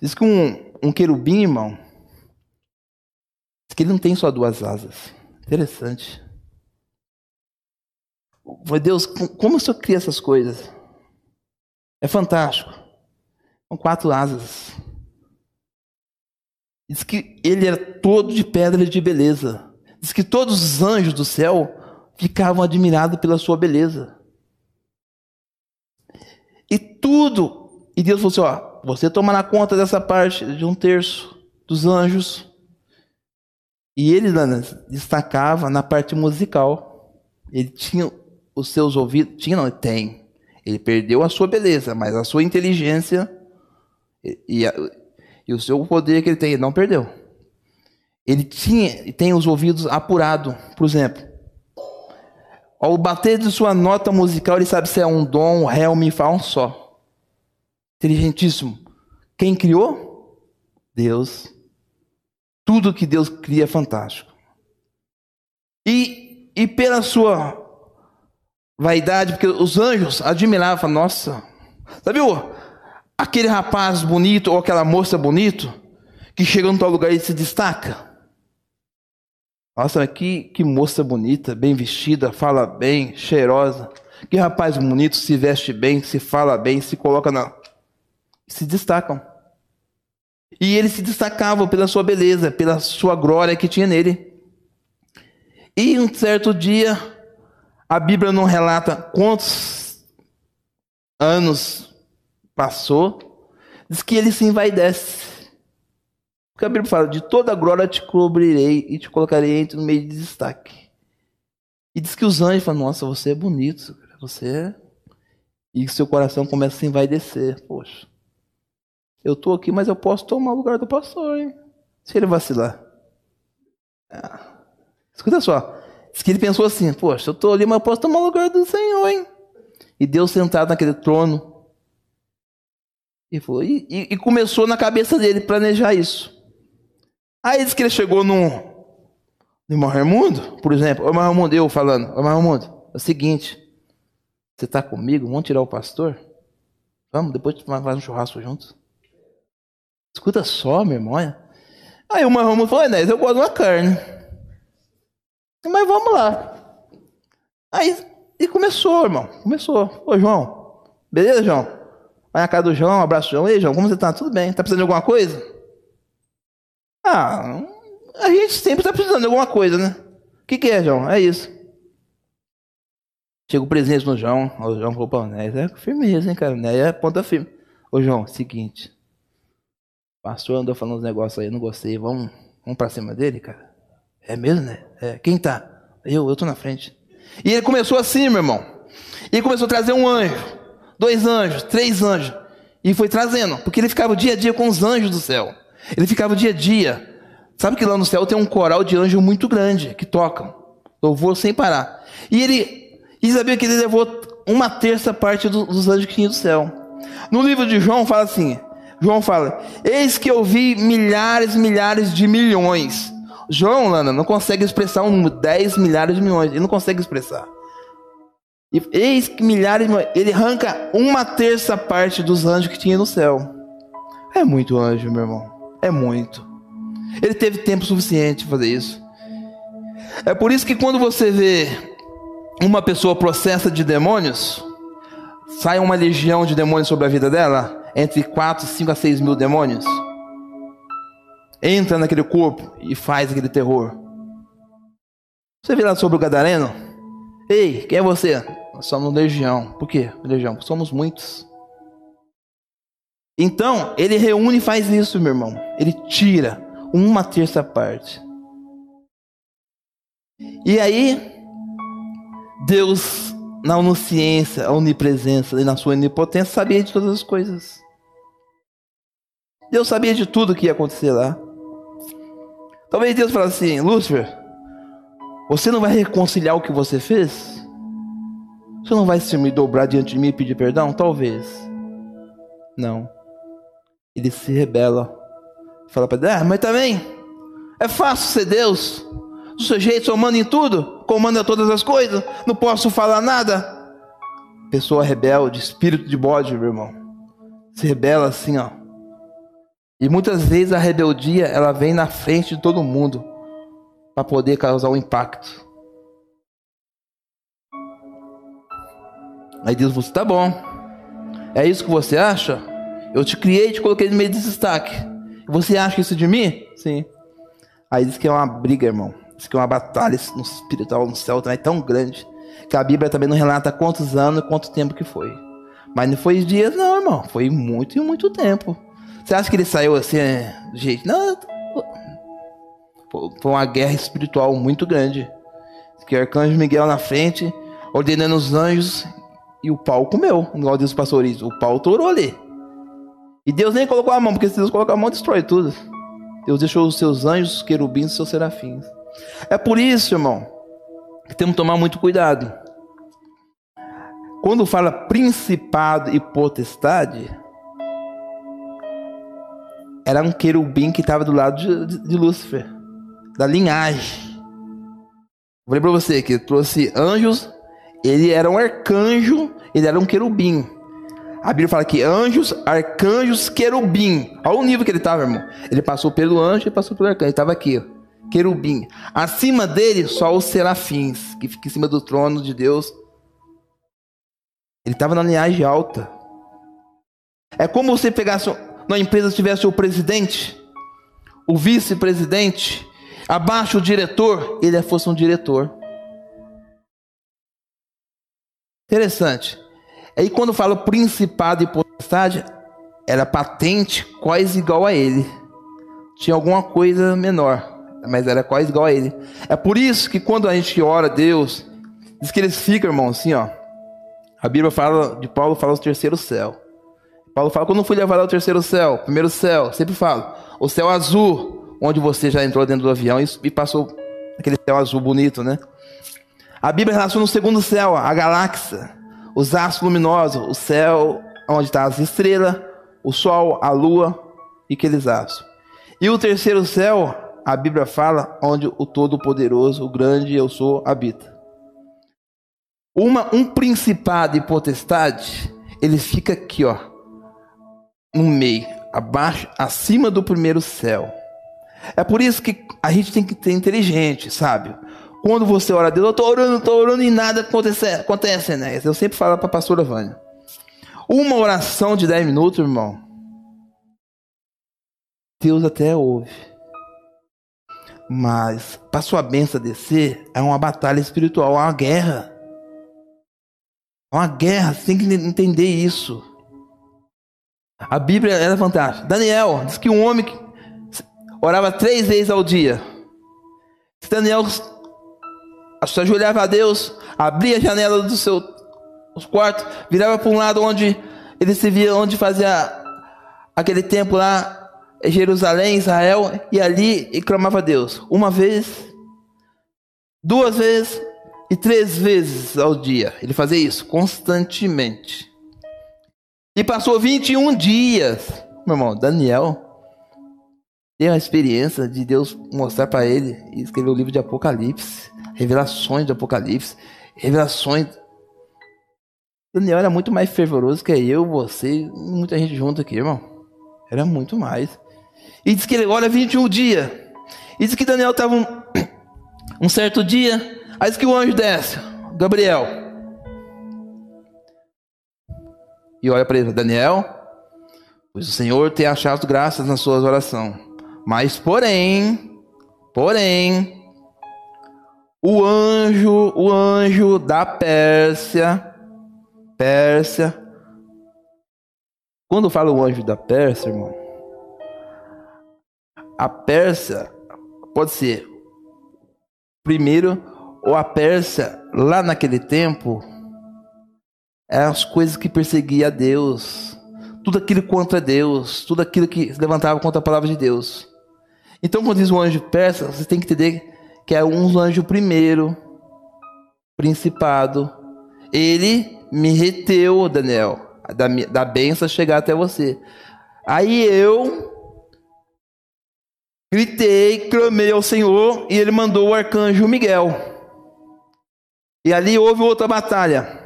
Diz que um, um querubim, irmão, diz que ele não tem só duas asas. Interessante. Foi Deus, como o Senhor cria essas coisas? É fantástico. São quatro asas. Diz que ele era todo de pedra de beleza. Diz que todos os anjos do céu ficavam admirados pela sua beleza. E tudo. E Deus falou assim: ó, você tomará conta dessa parte de um terço dos anjos. E ele destacava na parte musical. Ele tinha os seus ouvidos. Tinha, não, tem. Ele perdeu a sua beleza, mas a sua inteligência e, e a, e o seu poder que ele tem, ele não perdeu. Ele tinha, tem os ouvidos apurados, por exemplo. Ao bater de sua nota musical, ele sabe se é um dom, um ré, um mi, fá, um só. Inteligentíssimo. Quem criou? Deus. Tudo que Deus cria é fantástico. E, e pela sua vaidade, porque os anjos admiravam, nossa, sabe aquele rapaz bonito ou aquela moça bonito que chega em tal lugar e se destaca. Nossa, que, que moça bonita, bem vestida, fala bem, cheirosa. Que rapaz bonito, se veste bem, se fala bem, se coloca na. Se destacam. E ele se destacava pela sua beleza, pela sua glória que tinha nele. E um certo dia, a Bíblia não relata quantos anos passou, diz que ele se envaidece. Porque a Bíblia fala: de toda glória te cobrirei e te colocarei entre no meio de destaque. E diz que os anjos falam: Nossa, você é bonito, você é. E seu coração começa a se envaidecer. Poxa, eu estou aqui, mas eu posso tomar o lugar do pastor, hein? Se ele vacilar. Ah. Escuta só. Diz que ele pensou assim: Poxa, eu estou ali, mas eu posso tomar o lugar do Senhor, hein? E Deus sentado naquele trono. E, foi, e, e começou na cabeça dele planejar isso. Aí diz que ele chegou no irmão Raimundo, por exemplo. Ô irmão Raimundo, eu falando: Ô irmão Raimundo, é o seguinte. Você está comigo? Vamos tirar o pastor? Vamos, depois faz um churrasco juntos. Escuta só, meu irmão. Olha. Aí o irmão Raimundo falou: Enéas, eu gosto de uma carne. Mas vamos lá. Aí e começou, irmão. Começou. Ô, João. Beleza, João? Vai na casa do João, abraço, João. Ei, João, como você tá? Tudo bem? Tá precisando de alguma coisa? Ah, a gente sempre tá precisando de alguma coisa, né? O que, que é, João? É isso. Chega o presente no João. O João falou, pô, né? É firmeza, hein, cara? Né? É ponta firme. Ô, João, seguinte. O pastor andou falando uns negócios aí, não gostei. Vamos, vamos pra cima dele, cara? É mesmo, né? É. Quem tá? Eu, eu tô na frente. E ele começou assim, meu irmão. E começou a trazer um anjo, dois anjos, três anjos. E foi trazendo, porque ele ficava o dia a dia com os anjos do céu. Ele ficava dia a dia. Sabe que lá no céu tem um coral de anjos muito grande que tocam louvor sem parar. E ele, e sabia que ele levou uma terça parte do, dos anjos que tinha do céu. No livro de João fala assim: João fala: Eis que eu vi milhares, milhares de milhões João, Lana, não consegue expressar um 10 milhares de milhões. Ele não consegue expressar. E eis que milhares de milhões. Ele arranca uma terça parte dos anjos que tinha no céu. É muito anjo, meu irmão. É muito. Ele teve tempo suficiente para fazer isso. É por isso que quando você vê uma pessoa processa de demônios, sai uma legião de demônios sobre a vida dela, entre 4, 5 a 6 mil demônios entra naquele corpo e faz aquele terror. Você vê lá sobre o Gadareno? Ei, quem é você? Nós somos legião. Por quê? Legião, somos muitos. Então, ele reúne e faz isso, meu irmão. Ele tira uma terça parte. E aí, Deus, na onisciência, a onipresença e na sua onipotência, sabia de todas as coisas. Deus sabia de tudo que ia acontecer lá. Talvez Deus fale assim: Lúcifer, você não vai reconciliar o que você fez? Você não vai se me dobrar diante de mim e pedir perdão? Talvez. Não. Ele se rebela. Fala para Deus: ah, mas também é fácil ser Deus. Seu jeito, só manda em tudo, comanda todas as coisas, não posso falar nada. Pessoa rebelde, espírito de bode, meu irmão. Se rebela assim, ó. E muitas vezes a rebeldia ela vem na frente de todo mundo para poder causar um impacto. Aí Deus você tá bom. É isso que você acha? Eu te criei e te coloquei no meio desse destaque. Você acha isso de mim? Sim. Aí diz que é uma briga, irmão. Diz que é uma batalha no espiritual, no céu também tão grande. Que a Bíblia também não relata quantos anos quanto tempo que foi. Mas não foi dias, não, irmão. Foi muito e muito tempo. Você acha que ele saiu assim, gente? Não. Foi uma guerra espiritual muito grande. Que o arcanjo Miguel na frente, ordenando os anjos, e o pau comeu, igual Deus pastorizo. O pau torou ali. E Deus nem colocou a mão, porque se Deus colocar a mão, destrói tudo. Deus deixou os seus anjos, os querubins, os seus serafins. É por isso, irmão, que temos que tomar muito cuidado. Quando fala principado e potestade, era um querubim que estava do lado de, de, de, Lúcifer, da linhagem. Falei para você que trouxe anjos, ele era um arcanjo, ele era um querubim. A Bíblia fala que anjos, arcanjos, querubim. Olha o nível que ele estava, irmão. Ele passou pelo anjo e passou pelo arcanjo. Ele estava aqui, ó, querubim. Acima dele, só os serafins, que ficam em cima do trono de Deus. Ele estava na linhagem alta. É como você pegasse na empresa tivesse o presidente, o vice-presidente, abaixo o diretor, ele fosse um diretor. Interessante. Aí quando fala principado e potestade, era patente quase igual a ele. Tinha alguma coisa menor, mas era quase igual a ele. É por isso que quando a gente ora a Deus, diz que eles ficam, irmão, assim, ó. A Bíblia fala de Paulo fala do terceiro céu. Paulo fala, quando fui levado ao terceiro céu, primeiro céu, sempre falo, o céu azul, onde você já entrou dentro do avião e passou aquele céu azul bonito, né? A Bíblia relaciona o segundo céu, a galáxia, os astros luminosos, o céu onde estão tá as estrelas, o sol, a lua e aqueles astros. E o terceiro céu, a Bíblia fala, onde o Todo-Poderoso, o grande eu sou, habita. Uma, um principado e potestade, ele fica aqui, ó, no meio, abaixo, acima do primeiro céu. É por isso que a gente tem que ter inteligente, sabe? Quando você ora a Deus, eu estou orando, estou orando e nada acontece, acontece, né? Eu sempre falo para a pastora Vânia. Uma oração de 10 minutos, irmão, Deus até ouve. Mas para sua bênção descer, é uma batalha espiritual, é uma guerra. É uma guerra, você tem que entender isso. A Bíblia é fantástica. Daniel diz que um homem orava três vezes ao dia. Daniel se ajoelhava a Deus, abria a janela do seu quarto, virava para um lado onde ele se via, onde fazia aquele tempo lá, Jerusalém, Israel, e ali e clamava a Deus. Uma vez, duas vezes e três vezes ao dia. Ele fazia isso constantemente. E passou 21 dias. Meu irmão, Daniel tem a experiência de Deus mostrar para ele e escrever o livro de Apocalipse, revelações de Apocalipse, revelações. Daniel era muito mais fervoroso que eu, você, muita gente junto aqui, irmão. Era muito mais. E diz que ele olha 21 dias. E diz que Daniel estava um, <coughs> um certo dia, aí diz que o anjo desce, Gabriel. e olha para ele, Daniel, pois o Senhor tem achado graças nas suas orações. Mas porém, porém, o anjo, o anjo da Pérsia, Pérsia, quando fala o anjo da Pérsia, irmão, a Pérsia pode ser primeiro ou a Pérsia lá naquele tempo é as coisas que perseguia a Deus, tudo aquilo contra Deus, tudo aquilo que levantava contra a palavra de Deus. Então, quando diz o anjo persa, você tem que entender que é um anjo primeiro, principado. Ele me reteu, Daniel, da, da benção chegar até você. Aí eu gritei, clamei ao Senhor e ele mandou o arcanjo Miguel. E ali houve outra batalha.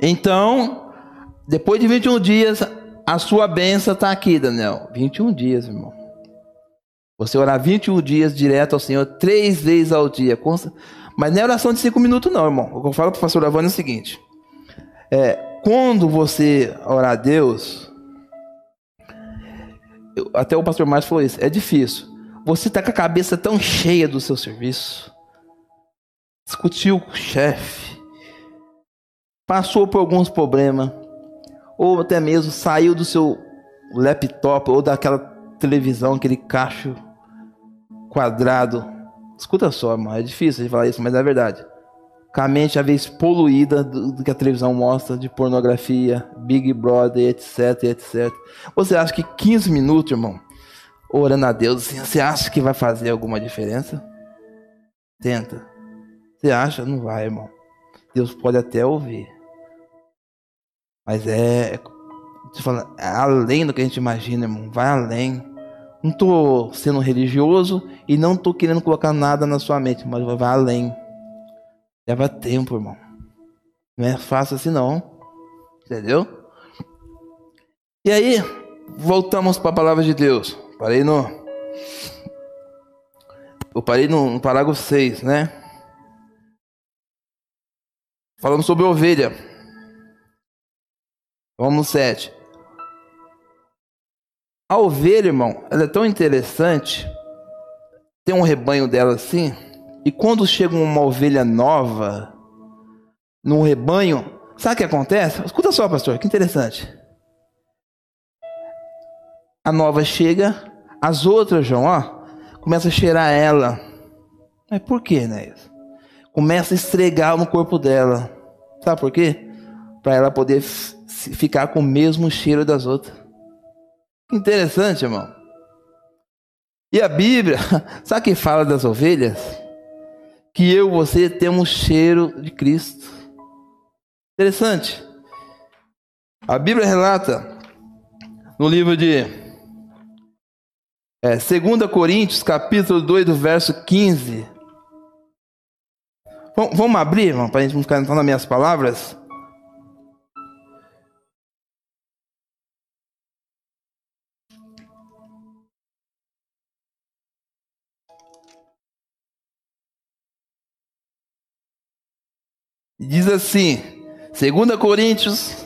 Então, depois de 21 dias, a sua benção está aqui, Daniel. 21 dias, irmão. Você orar 21 dias direto ao Senhor, três vezes ao dia. Mas não é oração de cinco minutos, não, irmão. O que eu falo para o pastor Avani é o seguinte: é, quando você orar a Deus, até o pastor Márcio falou isso, é difícil. Você está com a cabeça tão cheia do seu serviço, discutiu com o chefe, passou por alguns problemas, ou até mesmo saiu do seu laptop ou daquela televisão, aquele cacho quadrado. Escuta só, mano, é difícil de falar isso, mas é verdade. Com a mente a vez poluída do, do que a televisão mostra, de pornografia, Big Brother, etc, etc. Você acha que 15 minutos, irmão, orando a Deus, assim, você acha que vai fazer alguma diferença? Tenta. Você acha? Não vai, irmão. Deus pode até ouvir. Mas é, falando, é além do que a gente imagina, irmão. Vai além. Não estou sendo religioso e não estou querendo colocar nada na sua mente, mas vai além. Leva tempo, irmão. Não é fácil assim não. Entendeu? E aí, voltamos para a palavra de Deus. Parei no. Eu parei no, no parágrafo 6, né? Falando sobre ovelha. Vamos no 7. A ovelha, irmão, ela é tão interessante. Tem um rebanho dela assim. E quando chega uma ovelha nova num rebanho, sabe o que acontece? Escuta só, pastor, que interessante. A nova chega, as outras, João, ó, começa a cheirar ela. Mas por quê, né? Começa a estregar no corpo dela. Sabe por quê? Para ela poder ficar com o mesmo cheiro das outras. Interessante, irmão. E a Bíblia, <laughs> sabe que fala das ovelhas? que eu e você temos cheiro de Cristo. Interessante. A Bíblia relata no livro de é, 2 Coríntios, capítulo 2, do verso 15. Vamos, abrir, irmão, para a gente não ficar nas minhas palavras? Diz assim, 2 Coríntios,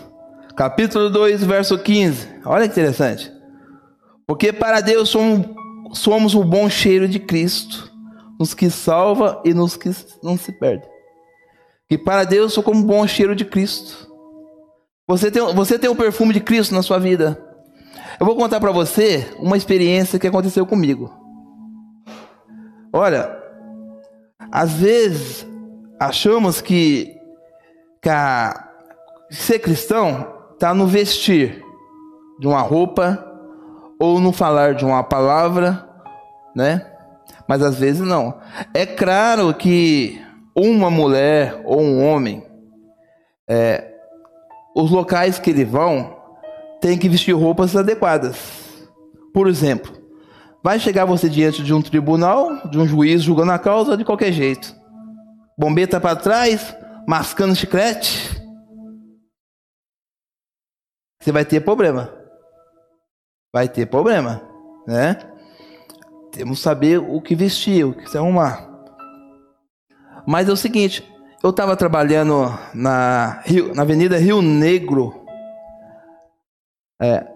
capítulo 2, verso 15. Olha que interessante. Porque para Deus somos, somos o bom cheiro de Cristo, nos que salva e nos que não se perde. Que para Deus sou como um bom cheiro de Cristo. Você tem, você tem o perfume de Cristo na sua vida. Eu vou contar para você uma experiência que aconteceu comigo. Olha, às vezes achamos que que ser cristão está no vestir de uma roupa ou no falar de uma palavra, né? Mas às vezes não. É claro que uma mulher ou um homem, é, os locais que eles vão, tem que vestir roupas adequadas. Por exemplo, vai chegar você diante de um tribunal, de um juiz julgando a causa de qualquer jeito. Bombeta para trás, mascando chiclete, você vai ter problema. Vai ter problema, né? Temos que saber o que vestir, o que se arrumar. Mas é o seguinte, eu estava trabalhando na, Rio, na Avenida Rio Negro. É,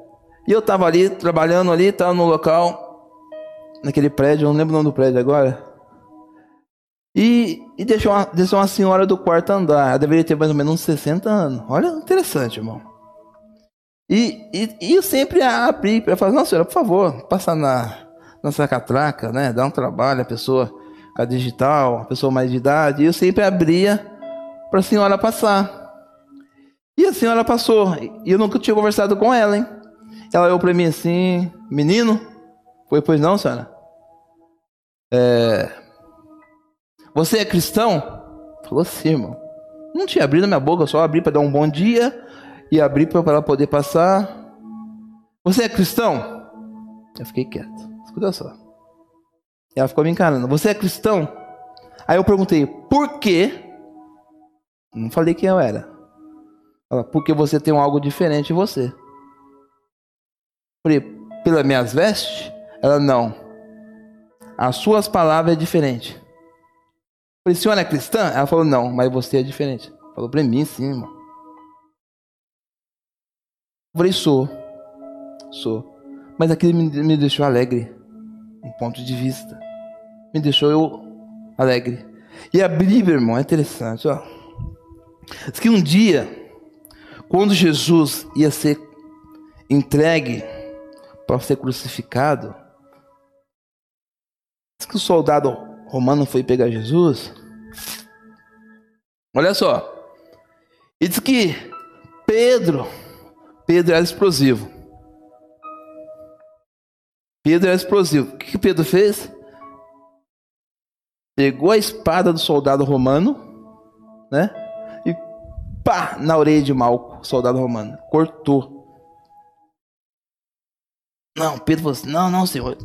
e eu estava ali, trabalhando ali, estava no local, naquele prédio, eu não lembro o nome do prédio agora. E, e deixou, uma, deixou uma senhora do quarto andar. Ela deveria ter mais ou menos uns 60 anos. Olha, interessante, irmão. E, e, e eu sempre abri para falar, não, senhora, por favor, passa na, na catraca, né? Dá um trabalho, a pessoa a digital, a pessoa mais de idade. E eu sempre abria para a senhora passar. E a senhora passou. E eu nunca tinha conversado com ela, hein? Ela olhou para mim assim, menino. Foi, pois não, senhora? É, você é cristão? Falou sim, irmão. Não tinha abrido minha boca, só abri para dar um bom dia e abri para ela poder passar. Você é cristão? Eu fiquei quieto. Escuta só. Ela ficou me encarando. Você é cristão? Aí eu perguntei, por quê? Não falei quem eu era. Ela, porque você tem algo diferente em você. Falei, pelas minhas vestes? Ela, não. As suas palavras é diferente. Falei, senhora é cristã? Ela falou, não, mas você é diferente. Falou para mim, sim, irmão. Falei, sou. Sou. Mas aquilo me, me deixou alegre. Um ponto de vista. Me deixou eu alegre. E a Bíblia, irmão, é interessante, ó. Diz que um dia, quando Jesus ia ser entregue para ser crucificado, diz que o soldado romano foi pegar Jesus. Olha só. E diz que Pedro, Pedro era explosivo. Pedro era explosivo. O que Pedro fez? Pegou a espada do soldado romano, né? E pá, na orelha de Malco, soldado romano. Cortou. Não, Pedro falou assim: não, não, senhor.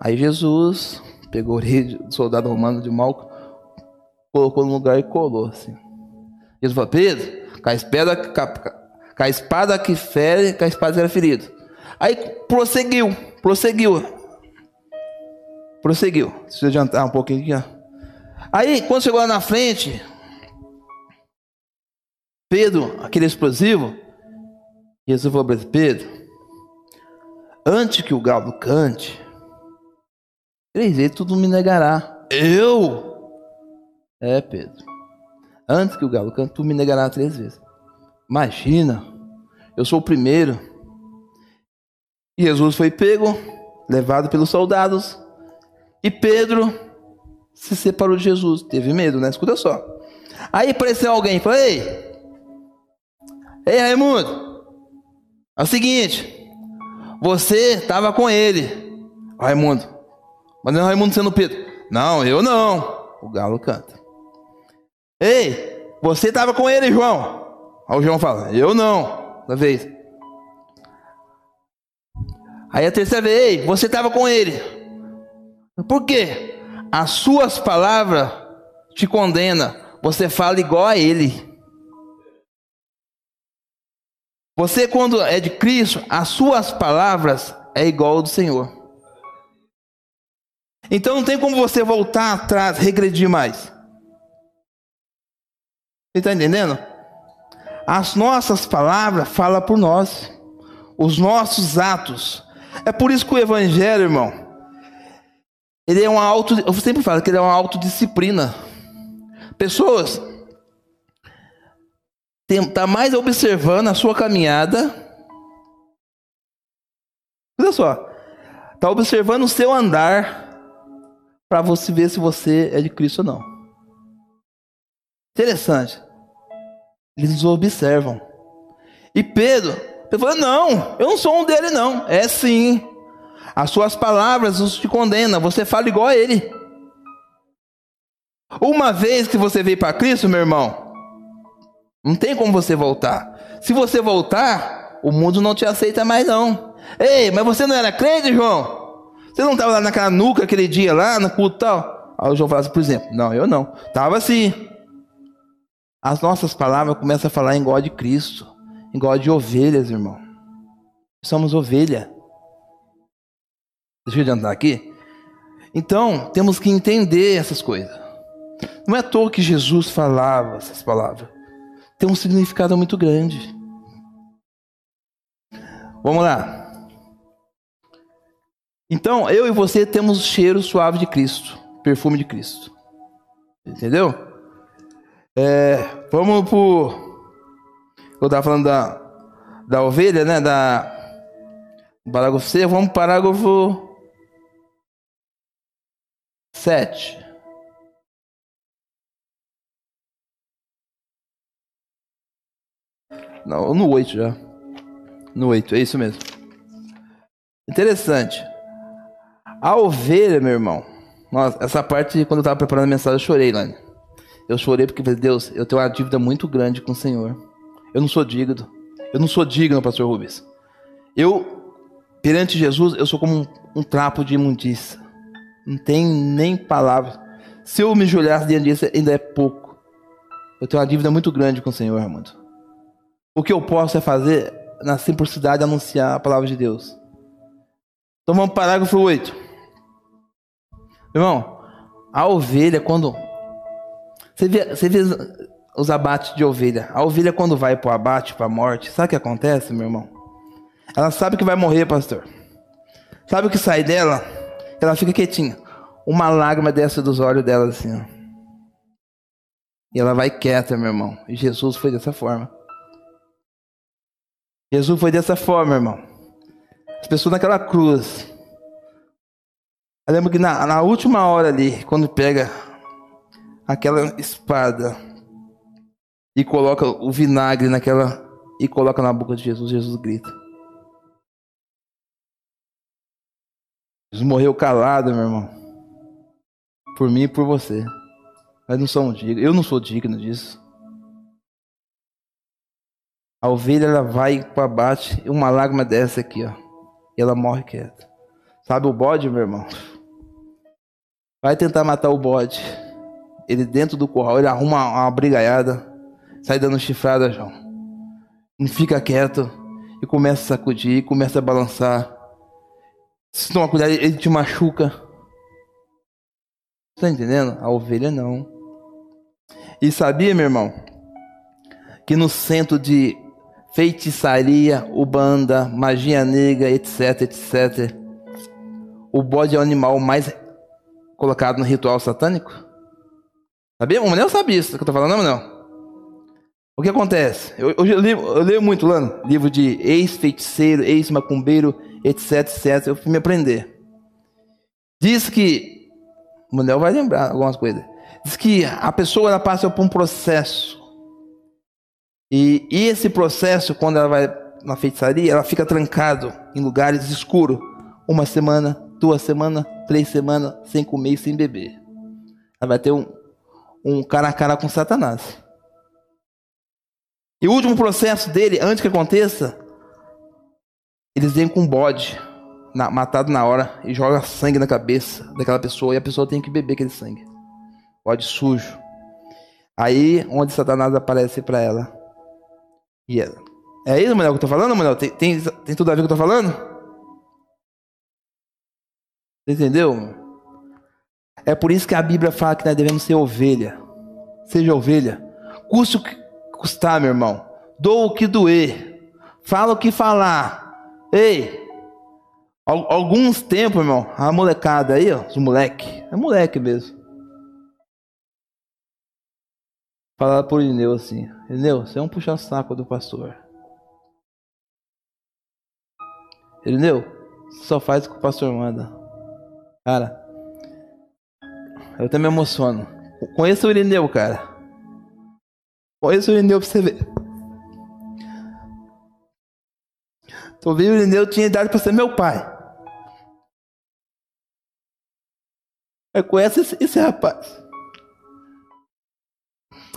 Aí Jesus pegou a orelha do soldado romano de Malco, colocou no lugar e colou assim. Jesus falou: Pedro, com a espada, com a espada que fere, com a espada era ferido. Aí prosseguiu, prosseguiu. Prosseguiu. Deixa eu adiantar um pouquinho aqui, ó. Aí, quando chegou lá na frente, Pedro, aquele explosivo, Jesus falou para Pedro, antes que o galo cante, Três vezes tudo me negará. Eu? É, Pedro. Antes que o galo cante, tu me negará três vezes. Imagina, eu sou o primeiro. Jesus foi pego, levado pelos soldados. E Pedro se separou de Jesus. Teve medo, né? Escuta só. Aí apareceu alguém e falou: Ei, ei, Raimundo, é o seguinte, você estava com ele. Raimundo, mas não é Raimundo sendo Pedro. Não, eu não. O galo canta. Ei, você estava com ele, João. Aí o João fala, eu não. Da vez. Aí a terceira vez, ei, você estava com ele. Por quê? As suas palavras te condenam. Você fala igual a ele. Você, quando é de Cristo, as suas palavras é igual ao do Senhor. Então não tem como você voltar atrás, regredir mais. Você está entendendo? As nossas palavras falam por nós. Os nossos atos. É por isso que o Evangelho, irmão, ele é uma auto. Eu sempre falo que ele é uma autodisciplina. Pessoas está mais observando a sua caminhada. Olha só, está observando o seu andar para você ver se você é de Cristo ou não. Interessante. Eles observam. E Pedro, Pedro falou: Não, eu não sou um dele, não. É sim. As suas palavras os te condenam. Você fala igual a ele. Uma vez que você veio para Cristo, meu irmão, não tem como você voltar. Se você voltar, o mundo não te aceita mais não. Ei, mas você não era crente, João? Você não estava lá naquela nuca aquele dia lá, no culto tal? Aí o João fala assim, por exemplo, não, eu não. Tava assim. As nossas palavras começam a falar God de Cristo, God de ovelhas, irmão. Somos ovelha. Deixa eu adiantar aqui. Então, temos que entender essas coisas. Não é à toa que Jesus falava essas palavras tem um significado muito grande. Vamos lá. Então, eu e você temos o cheiro suave de Cristo, perfume de Cristo. Entendeu? É, vamos por. Eu estava falando da, da ovelha, né? Da parágrafo C, vamos para o parágrafo 7. Não, no 8 já. No 8, é isso mesmo. Interessante. A ovelha, meu irmão. Nossa, essa parte, quando eu estava preparando a mensagem, eu chorei, Lani. Eu chorei porque falei, Deus, eu tenho uma dívida muito grande com o Senhor. Eu não sou digno. Eu não sou digno, pastor Rubens. Eu, perante Jesus, eu sou como um, um trapo de imundícia. Não tem nem palavras. Se eu me julhasse diante disso, ainda é pouco. Eu tenho uma dívida muito grande com o Senhor, Armando. O que eu posso é fazer, na simplicidade, anunciar a palavra de Deus. Então vamos parágrafo 8. Irmão, a ovelha, quando. Você vê, você vê os abates de ovelha. A ovelha, quando vai para o abate, para a morte, sabe o que acontece, meu irmão? Ela sabe que vai morrer, pastor. Sabe o que sai dela? Ela fica quietinha. Uma lágrima desce dos olhos dela assim. Ó. E ela vai quieta, meu irmão. E Jesus foi dessa forma. Jesus foi dessa forma, irmão. As pessoas naquela cruz. Eu lembro que na, na última hora ali, quando pega aquela espada e coloca o vinagre naquela e coloca na boca de Jesus, Jesus grita. Jesus morreu calado, meu irmão. Por mim e por você. Mas não somos dignos. Eu não sou digno disso. A ovelha ela vai para bate e uma lágrima dessa aqui, ó. E ela morre quieta. Sabe o bode, meu irmão? Vai tentar matar o bode. Ele dentro do curral, ele arruma uma brigaiada, sai dando chifrada, João. Não fica quieto e começa a sacudir, começa a balançar. Se toma cuidado, ele te machuca. Tá entendendo? A ovelha não. E sabia, meu irmão, que no centro de feitiçaria, ubanda, magia negra, etc, etc. O bode é o animal mais colocado no ritual satânico? Sabia? O Manel sabe isso que eu tô falando, não, Manel? O que acontece? Eu, eu, leio, eu leio muito lá, livro de ex-feiticeiro, ex-macumbeiro, etc, etc. Eu fui me aprender. Diz que, o Manel vai lembrar algumas coisas. Diz que a pessoa ela passa por um processo e, e esse processo, quando ela vai na feitiçaria, ela fica trancado em lugares escuros, uma semana, duas semanas, três semanas, sem comer e sem beber. Ela vai ter um, um cara a cara com Satanás. E o último processo dele, antes que aconteça, eles vêm com um bode na, matado na hora e joga sangue na cabeça daquela pessoa e a pessoa tem que beber aquele sangue. Bode sujo. Aí, onde Satanás aparece para ela. E ela, é isso, Manuel, que eu tô falando, Manuel? Tem, tem, tem tudo a ver com o que eu tô falando? Entendeu? É por isso que a Bíblia fala que nós devemos ser ovelha. Seja ovelha. Custe o que custar, meu irmão. Dou o que doer. Fala o que falar. Ei, alguns tempos, irmão, a molecada aí, ó, os moleque, é moleque mesmo. Falaram por Ineu assim: Ineu, você é um puxa-saco do pastor. Irineu, só faz o que o pastor manda. Cara, eu até me emociono. Conheço o Irineu, cara. Conheço o Irineu pra você ver. Tô vendo o Irineu tinha idade pra ser meu pai. Eu conheço esse, esse rapaz.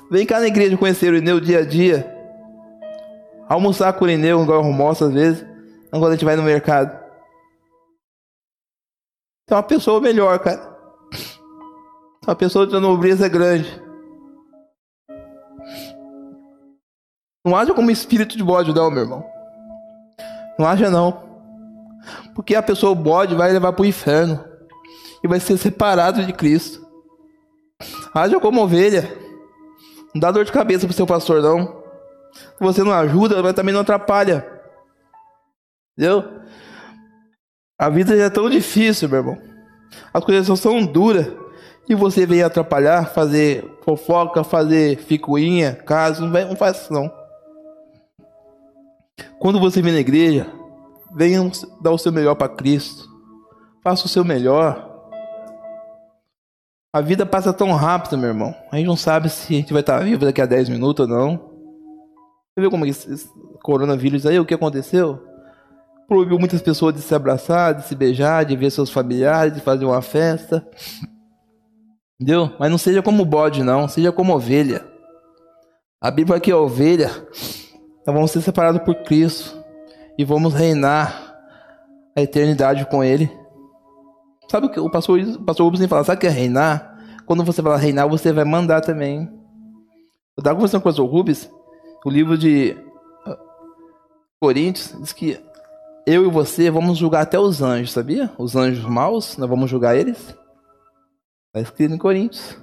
Vem cá na igreja conhecer o Irineu dia a dia. Almoçar com o Irineu, igual eu almoço às vezes quando a gente vai no mercado. Tem uma pessoa melhor, cara. Uma pessoa de nobreza grande. Não haja como espírito de bode, não, meu irmão. Não haja, não. Porque a pessoa bode vai levar para o inferno. E vai ser separado de Cristo. Haja como ovelha. Não dá dor de cabeça pro seu pastor, não. Se você não ajuda, mas também não atrapalha. Entendeu? A vida já é tão difícil, meu irmão. As coisas são tão duras. E você vem atrapalhar, fazer fofoca, fazer ficuinha, caso, não, não faz isso não. Quando você vem na igreja, venha dar o seu melhor para Cristo. Faça o seu melhor. A vida passa tão rápido, meu irmão. A gente não sabe se a gente vai estar vivo daqui a 10 minutos ou não. Você viu como esse coronavírus aí, o que aconteceu? proibiu muitas pessoas de se abraçar, de se beijar, de ver seus familiares, de fazer uma festa. Entendeu? Mas não seja como bode, não. Seja como ovelha. A Bíblia aqui é ovelha. Nós vamos ser separados por Cristo. E vamos reinar a eternidade com Ele. Sabe o que o pastor, o pastor Rubens fala? Sabe o que é reinar? Quando você fala reinar, você vai mandar também. Eu estava conversando com o pastor Rubens. O livro de ah, Coríntios diz que eu e você vamos julgar até os anjos, sabia? Os anjos maus, nós vamos julgar eles. Está escrito em Coríntios.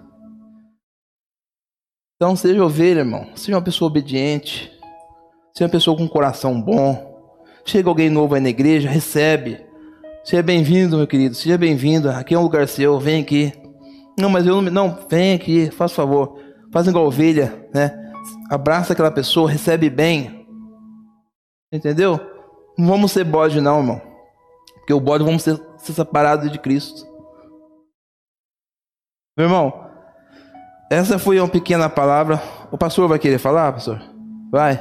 Então seja ovelha, irmão. Seja uma pessoa obediente. Seja uma pessoa com um coração bom. Chega alguém novo aí na igreja, recebe. Seja bem-vindo, meu querido. Seja bem-vindo. Aqui é um lugar seu. Vem aqui. Não, mas eu não. Não, vem aqui. Faz favor. Faz igual ovelha, né? Abraça aquela pessoa, recebe bem. Entendeu? Não vamos ser bode, não, irmão. Porque o bode vamos ser, ser separados de Cristo. Meu irmão, essa foi uma pequena palavra. O pastor vai querer falar, pastor? Vai.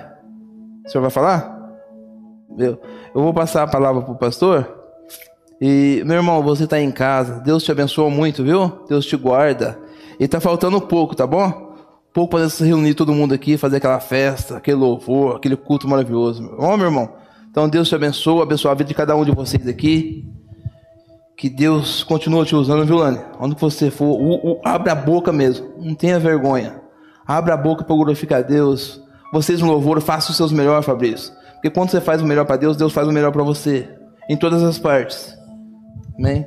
O senhor vai falar? Eu, eu vou passar a palavra para o pastor. E, meu irmão, você está em casa. Deus te abençoa muito, viu? Deus te guarda. E está faltando pouco, tá bom? Pouco para se reunir todo mundo aqui, fazer aquela festa, aquele louvor, aquele culto maravilhoso. Ó, meu irmão, então Deus te abençoe, abençoe a vida de cada um de vocês aqui. Que Deus continue te usando, viu, Lani? Onde você for, abra a boca mesmo. Não tenha vergonha. Abra a boca para glorificar Deus. Vocês no louvor, façam os seus melhores, Fabrício. Porque quando você faz o melhor para Deus, Deus faz o melhor para você. Em todas as partes. Amém?